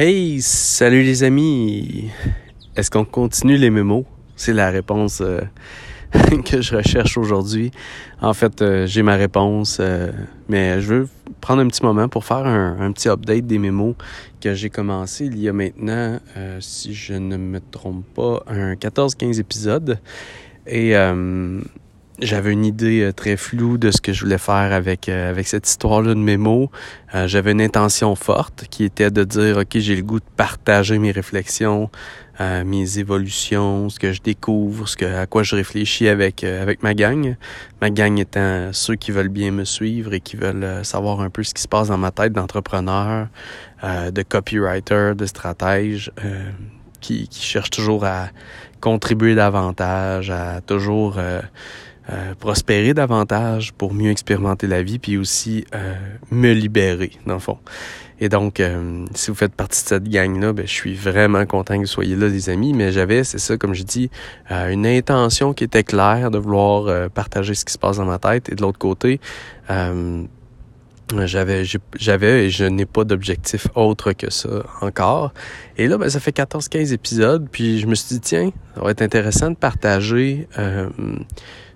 Hey, salut les amis! Est-ce qu'on continue les mémos? C'est la réponse euh, que je recherche aujourd'hui. En fait, euh, j'ai ma réponse, euh, mais je veux prendre un petit moment pour faire un, petit update des mémos que j'ai commencé il y a maintenant, si je ne me trompe pas, un 14-15 épisodes. Et j'avais une idée euh, très floue de ce que je voulais faire avec euh, avec cette histoire-là de mémo. Euh, j'avais une intention forte qui était de dire ok j'ai le goût de partager mes réflexions, mes évolutions, ce que je découvre, ce que à quoi je réfléchis avec avec ma gang. Ma gang étant ceux qui veulent bien me suivre et qui veulent savoir un peu ce qui se passe dans ma tête d'entrepreneur, de copywriter, de stratège. qui, qui cherche toujours à contribuer davantage, à toujours euh, prospérer davantage pour mieux expérimenter la vie, puis aussi euh, me libérer, dans le fond. Et donc, euh, si vous faites partie de cette gang-là, ben, je suis vraiment content que vous soyez là, les amis. Mais j'avais, c'est ça, comme je dis, une intention qui était claire de vouloir partager ce qui se passe dans ma tête. Et de l'autre côté, j'avais j'avais et je n'ai pas d'objectif autre que ça encore. Et là, ben, ça fait 14-15 épisodes, puis je me suis dit, tiens, ça va être intéressant de partager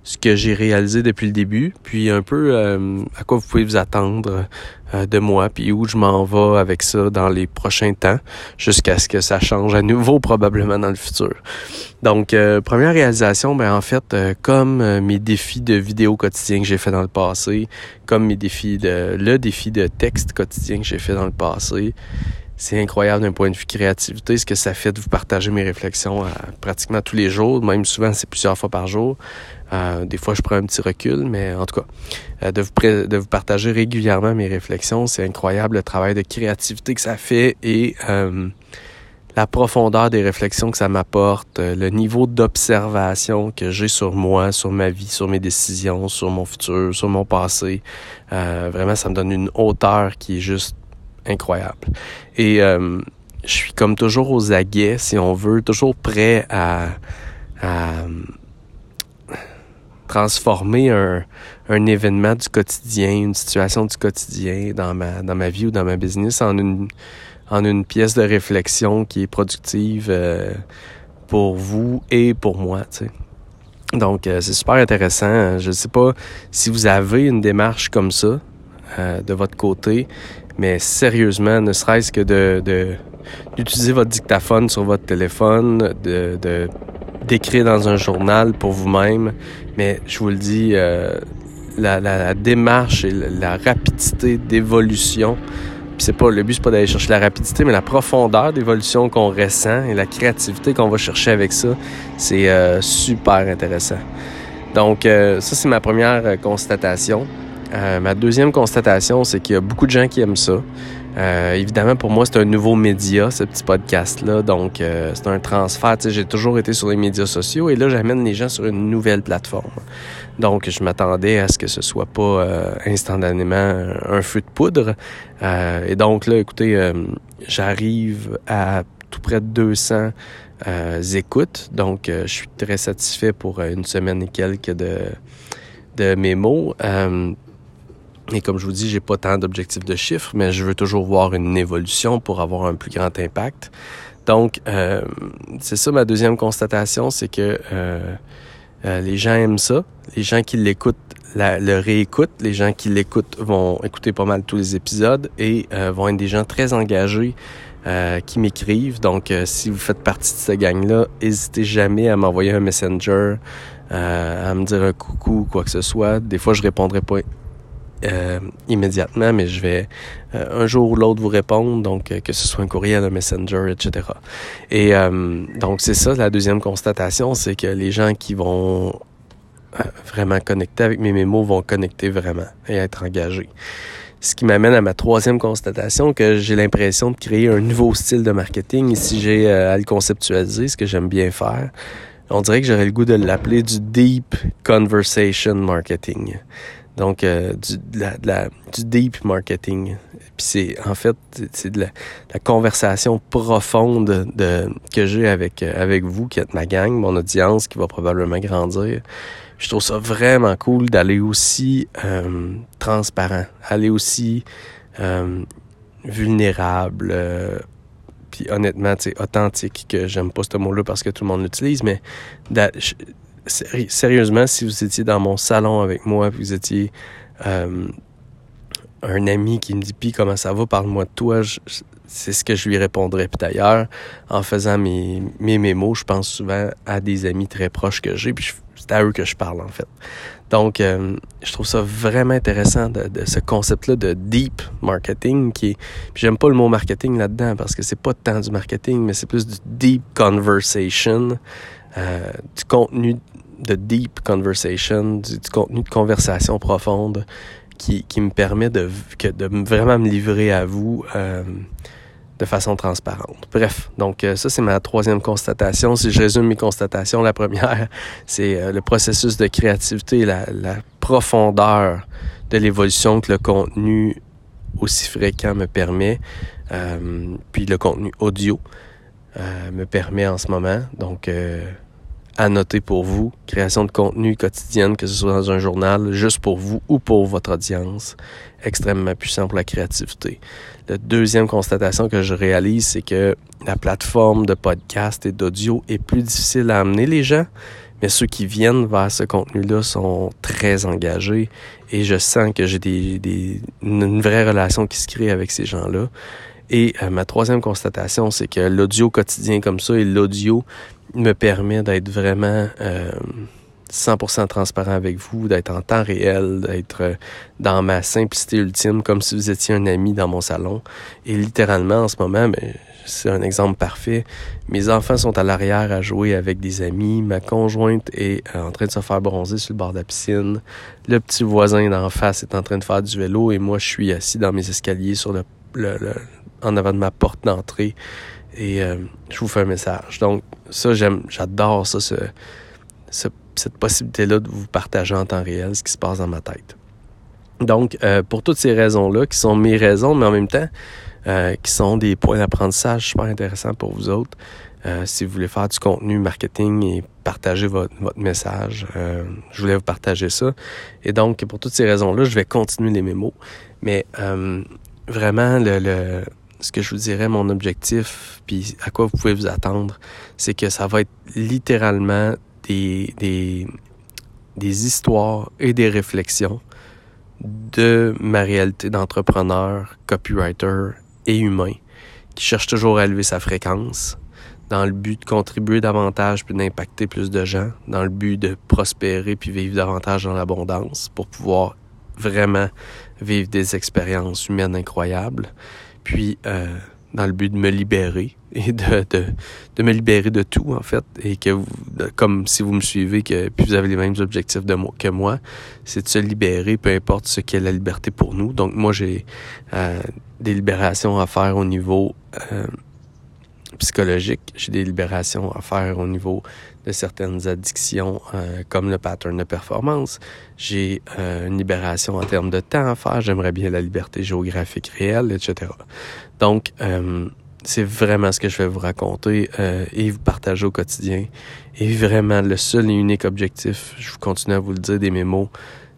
ce que j'ai réalisé depuis le début, puis un peu euh, à quoi vous pouvez vous attendre euh, de moi, puis où je m'en vais avec ça dans les prochains temps, jusqu'à ce que ça change à nouveau probablement dans le futur. Donc, euh, première réalisation, ben en fait, comme mes défis de vidéo quotidien que j'ai fait dans le passé, comme mes défis de le défi de texte quotidien que j'ai fait dans le passé, c'est incroyable d'un point de vue créativité, ce que ça fait de vous partager mes réflexions pratiquement tous les jours, même souvent c'est plusieurs fois par jour. Euh, des fois, je prends un petit recul, mais en tout cas, euh, de, vous de vous partager régulièrement mes réflexions, c'est incroyable le travail de créativité que ça fait et euh, la profondeur des réflexions que ça m'apporte, le niveau d'observation que j'ai sur moi, sur ma vie, sur mes décisions, sur mon futur, sur mon passé. vraiment, ça me donne une hauteur qui est juste incroyable. Et je suis comme toujours aux aguets, si on veut, toujours prêt à, à transformer un, événement du quotidien, une situation du quotidien dans ma, dans ma vie ou dans ma business en une, en une pièce de réflexion qui est productive euh, pour vous et pour moi. Donc, euh, c'est super intéressant. Je ne sais pas si vous avez une démarche comme ça euh, de votre côté, mais sérieusement, ne serait-ce que d'utiliser votre dictaphone sur votre téléphone, de, d'écrire dans un journal pour vous-même, mais je vous le dis, euh, la, démarche et la, rapidité d'évolution, c'est pas le but, c'est pas d'aller chercher la rapidité, mais la profondeur d'évolution qu'on ressent et la créativité qu'on va chercher avec ça, c'est euh, super intéressant. Donc, ça, c'est ma première constatation. Ma deuxième constatation, c'est qu'il y a beaucoup de gens qui aiment ça. Euh, évidemment, pour moi, c'est un nouveau média, ce petit podcast-là. Donc, euh, c'est un transfert. J'ai toujours été sur les médias sociaux et là, j'amène les gens sur une nouvelle plateforme. Donc, je m'attendais à ce que ce soit pas euh, instantanément un feu de poudre. et donc, là, écoutez, j'arrive à tout près de 200 écoutes. Donc, je suis très satisfait pour une semaine et quelques de, de mémos. Et comme je vous dis, j'ai pas tant d'objectifs de chiffres, mais je veux toujours voir une évolution pour avoir un plus grand impact. Donc, euh, c'est ça ma deuxième constatation, c'est que euh, euh, les gens aiment ça. Les gens qui l'écoutent le réécoutent. Les gens qui l'écoutent vont écouter pas mal tous les épisodes et vont être des gens très engagés qui m'écrivent. Donc, si vous faites partie de cette gang-là, n'hésitez jamais à m'envoyer un messenger, à me dire un coucou ou quoi que ce soit. Des fois, je répondrai pas euh, immédiatement, mais je vais euh, un jour ou l'autre vous répondre, donc euh, que ce soit un courriel, un messenger, etc. Et donc c'est ça, la deuxième constatation, c'est que les gens qui vont vraiment connecter avec mes mémos vont connecter vraiment et être engagés. Ce qui m'amène à ma troisième constatation, que j'ai l'impression de créer un nouveau style de marketing. Et si j'ai à le conceptualiser, ce que j'aime bien faire, on dirait que j'aurais le goût de l'appeler du deep conversation marketing. Donc, euh, du, deep marketing. Puis c'est, en fait, c'est de la, conversation profonde de, que j'ai avec, euh, avec vous, qui êtes ma gang, mon audience, qui va probablement grandir. Je trouve ça vraiment cool d'aller aussi euh, transparent, aller aussi vulnérable, puis honnêtement, c'est authentique, que j'aime pas ce mot-là parce que tout le monde l'utilise, mais sérieusement, si vous étiez dans mon salon avec moi, vous étiez euh, un ami qui me dit, puis comment ça va, parle-moi de toi, c'est ce que je lui répondrais. Puis d'ailleurs, en faisant mes, mes mémos, je pense souvent à des amis très proches que j'ai, puis c'est à eux que je parle en fait. Donc, euh, je trouve ça vraiment intéressant de, ce concept-là de deep marketing qui est. j'aime pas le mot marketing là-dedans parce que c'est pas tant du marketing, mais c'est plus du deep conversation, euh, du contenu de deep conversation, du, contenu de conversation profonde qui, qui me permet de, que, de vraiment me livrer à vous. Euh, de façon transparente. Bref, donc euh, ça c'est ma troisième constatation. Si je résume mes constatations, la première, c'est euh, le processus de créativité, la, la profondeur de l'évolution que le contenu aussi fréquent me permet, puis le contenu audio me permet en ce moment. Donc à noter pour vous, création de contenu quotidienne, que ce soit dans un journal, juste pour vous ou pour votre audience, extrêmement puissant pour la créativité. La deuxième constatation que je réalise, c'est que la plateforme de podcast et d'audio est plus difficile à amener les gens, mais ceux qui viennent vers ce contenu-là sont très engagés et je sens que j'ai des, des, une vraie relation qui se crée avec ces gens-là. Et euh, ma troisième constatation, c'est que l'audio quotidien comme ça et l'audio me permet d'être vraiment euh, 100% transparent avec vous, d'être en temps réel, d'être euh, dans ma simplicité ultime, comme si vous étiez un ami dans mon salon. Et littéralement, en ce moment, ben, c'est un exemple parfait. Mes enfants sont à l'arrière à jouer avec des amis. Ma conjointe est euh, en train de se faire bronzer sur le bord de la piscine. Le petit voisin d'en face est en train de faire du vélo et moi, je suis assis dans mes escaliers sur le, le, en avant de ma porte d'entrée et euh, je vous fais un message. Donc, ça, j'aime, j'adore ça, ce, cette possibilité-là de vous partager en temps réel ce qui se passe dans ma tête. Donc, euh, pour toutes ces raisons-là, qui sont mes raisons, mais en même temps, euh, qui sont des points d'apprentissage super intéressants pour vous autres, si vous voulez faire du contenu marketing et partager votre, message, je voulais vous partager ça. Et donc, pour toutes ces raisons-là, je vais continuer les mémos. Mais vraiment, le ce que je vous dirais, mon objectif, puis à quoi vous pouvez vous attendre, c'est que ça va être littéralement des, des, des histoires et des réflexions de ma réalité d'entrepreneur, copywriter et humain qui cherche toujours à élever sa fréquence dans le but de contribuer davantage puis d'impacter plus de gens, dans le but de prospérer puis vivre davantage dans l'abondance pour pouvoir vraiment vivre des expériences humaines incroyables puis euh, dans le but de me libérer et de, de, de, me libérer de tout, en fait, et que vous, comme si vous me suivez, que puis vous avez les mêmes objectifs de moi, que moi, c'est de se libérer, peu importe ce qu'est la liberté pour nous. Donc moi, j'ai euh, des libérations à faire au niveau euh, psychologique, j'ai des libérations à faire au niveau de certaines addictions euh, comme le pattern de performance. J'ai euh, une libération en termes de temps à faire. J'aimerais bien la liberté géographique réelle, etc. Donc, euh, c'est vraiment ce que je vais vous raconter et vous partager au quotidien. Et vraiment, le seul et unique objectif, je continue à vous le dire des mémos,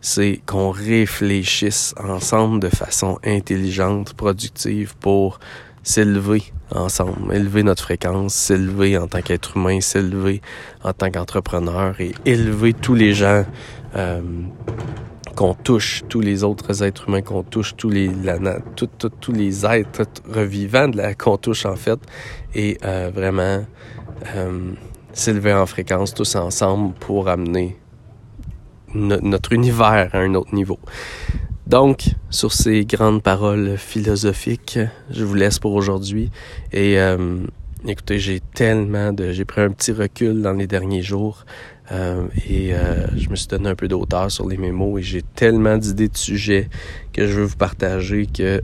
c'est qu'on réfléchisse ensemble de façon intelligente, productive pour s'élever ensemble, élever notre fréquence, s'élever en tant qu'être humain, s'élever en tant qu'entrepreneur et élever tous les gens euh, qu'on touche, tous les autres êtres humains qu'on touche, tous les êtres revivants qu'on touche en fait, et euh, vraiment euh, s'élever en fréquence tous ensemble pour amener notre univers à un autre niveau. Donc, sur ces grandes paroles philosophiques, je vous laisse pour aujourd'hui. Et euh, écoutez, j'ai tellement de... J'ai pris un petit recul dans les derniers jours euh, et euh, je me suis donné un peu d'auteur sur les mémos et j'ai tellement d'idées de sujets que je veux vous partager que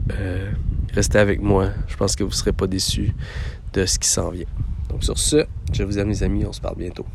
restez avec moi. Je pense que vous ne serez pas déçus de ce qui s'en vient. Donc sur ce, je vous aime les amis, on se parle bientôt.